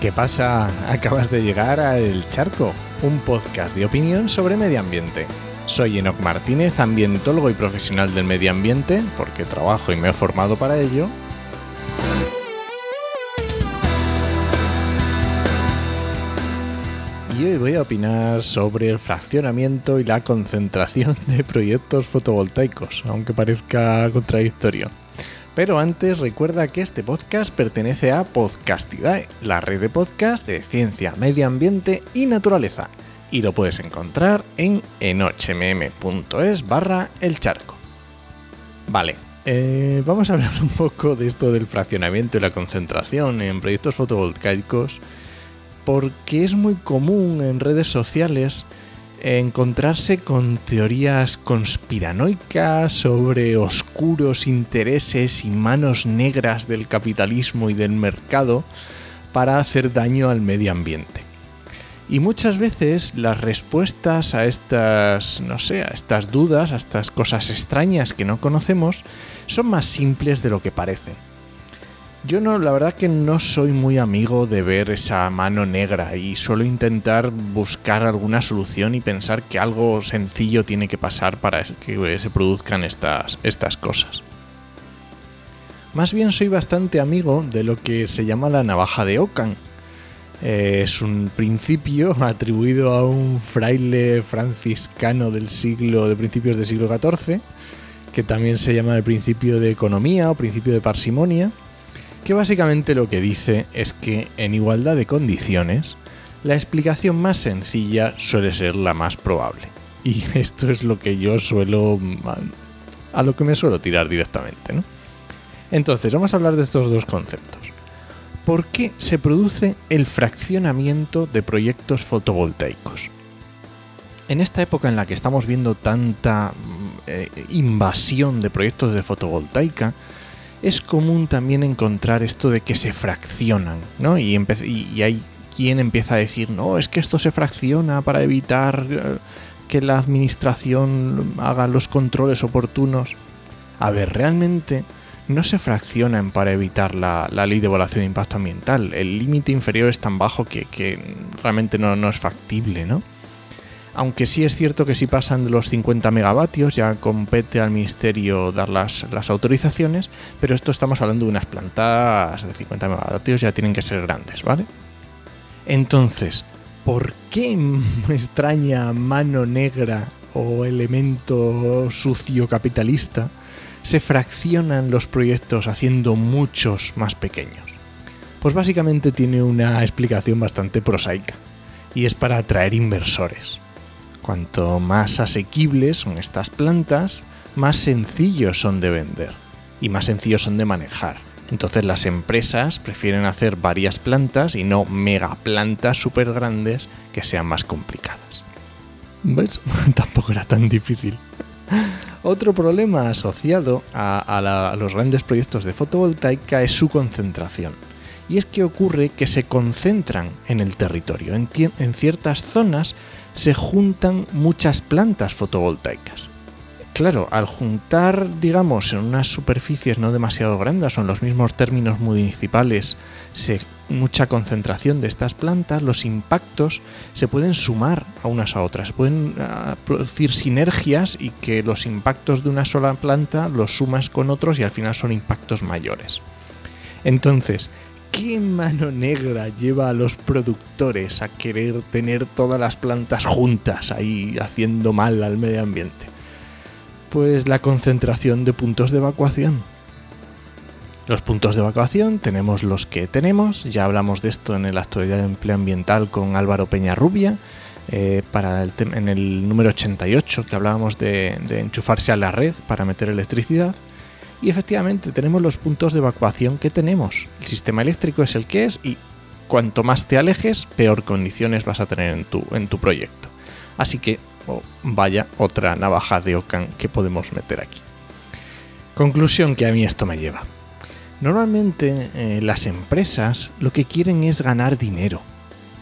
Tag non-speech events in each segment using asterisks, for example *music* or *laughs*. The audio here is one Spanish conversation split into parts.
¿Qué pasa? Acabas de llegar a El Charco, un podcast de opinión sobre medio ambiente. Soy Enoc Martínez, ambientólogo y profesional del medio ambiente, porque trabajo y me he formado para ello. Y hoy voy a opinar sobre el fraccionamiento y la concentración de proyectos fotovoltaicos, aunque parezca contradictorio. Pero antes recuerda que este podcast pertenece a Podcastidae, la red de podcast de ciencia, medio ambiente y naturaleza. Y lo puedes encontrar en enochmm.es barra el charco. Vale, eh, vamos a hablar un poco de esto del fraccionamiento y la concentración en proyectos fotovoltaicos, porque es muy común en redes sociales encontrarse con teorías conspiranoicas sobre oscuros intereses y manos negras del capitalismo y del mercado para hacer daño al medio ambiente. Y muchas veces las respuestas a estas, no sé, a estas dudas, a estas cosas extrañas que no conocemos, son más simples de lo que parecen. Yo no, la verdad que no soy muy amigo de ver esa mano negra y suelo intentar buscar alguna solución y pensar que algo sencillo tiene que pasar para que se produzcan estas, estas cosas. Más bien soy bastante amigo de lo que se llama la navaja de Ockham. Eh, es un principio *laughs* atribuido a un fraile franciscano del siglo, de principios del siglo XIV, que también se llama el principio de economía o principio de parsimonia que básicamente lo que dice es que en igualdad de condiciones, la explicación más sencilla suele ser la más probable. Y *laughs* esto es lo que yo suelo... a lo que me suelo tirar directamente, ¿no? Entonces, vamos a hablar de estos dos conceptos. ¿Por qué se produce el fraccionamiento de proyectos fotovoltaicos? En esta época en la que estamos viendo tanta eh, invasión de proyectos de fotovoltaica, es común también encontrar esto de que se fraccionan, ¿no? Y, hay quien empieza a decir, no, es que esto se fracciona para evitar eh, que la administración haga los controles oportunos. A ver, realmente no se fraccionan para evitar la, ley de evaluación de impacto ambiental. El límite inferior es tan bajo que, realmente no, no es factible, ¿no? Aunque sí es cierto que si pasan de los 50 megavatios ya compete al ministerio dar las, autorizaciones, pero esto estamos hablando de unas plantas de 50 megavatios, ya tienen que ser grandes, ¿vale? Entonces, ¿por qué extraña mano negra o elemento sucio capitalista se fraccionan los proyectos haciendo muchos más pequeños? Pues básicamente tiene una explicación bastante prosaica y es para atraer inversores. Cuanto más asequibles son estas plantas, más sencillos son de vender y más sencillos son de manejar. Entonces las empresas prefieren hacer varias plantas y no mega plantas súper grandes que sean más complicadas. ¿Ves? *laughs* Tampoco era tan difícil. Otro problema asociado a, los grandes proyectos de fotovoltaica es su concentración. Y es que ocurre que se concentran en el territorio. en ciertas zonas se juntan muchas plantas fotovoltaicas. Claro, al juntar, digamos, en unas superficies no demasiado grandes o en los mismos términos municipales, mucha concentración de estas plantas, los impactos se pueden sumar a unas a otras, se pueden ah, producir sinergias y que los impactos de una sola planta los sumas con otros y al final son impactos mayores. Entonces, ¿Qué mano negra lleva a los productores a querer tener todas las plantas juntas ahí haciendo mal al medio ambiente? Pues la concentración de puntos de evacuación. Los puntos de evacuación tenemos los que tenemos, ya hablamos de esto en la actualidad de empleo ambiental con Álvaro Peñarrubia, eh, para el en el número 88 que hablábamos de enchufarse a la red para meter electricidad. Y efectivamente tenemos los puntos de evacuación que tenemos. El sistema eléctrico es el que es y cuanto más te alejes, peor condiciones vas a tener en tu, en tu proyecto. Así que oh, vaya otra navaja de Ocan que podemos meter aquí. Conclusión que a mí esto me lleva. Normalmente eh, las empresas lo que quieren es ganar dinero,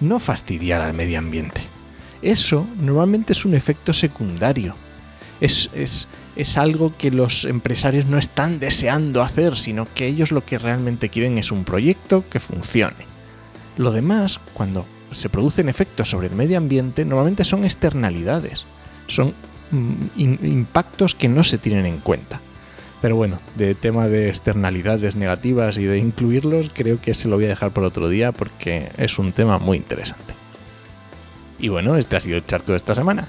no fastidiar al medio ambiente. Eso normalmente es un efecto secundario. Es, es, es algo que los empresarios no están deseando hacer, sino que ellos lo que realmente quieren es un proyecto que funcione. Lo demás, cuando se producen efectos sobre el medio ambiente, normalmente son externalidades, son mm, impactos que no se tienen en cuenta. Pero bueno, de tema de externalidades negativas y de incluirlos, creo que se lo voy a dejar por otro día porque es un tema muy interesante. Y bueno, este ha sido el charto de esta semana.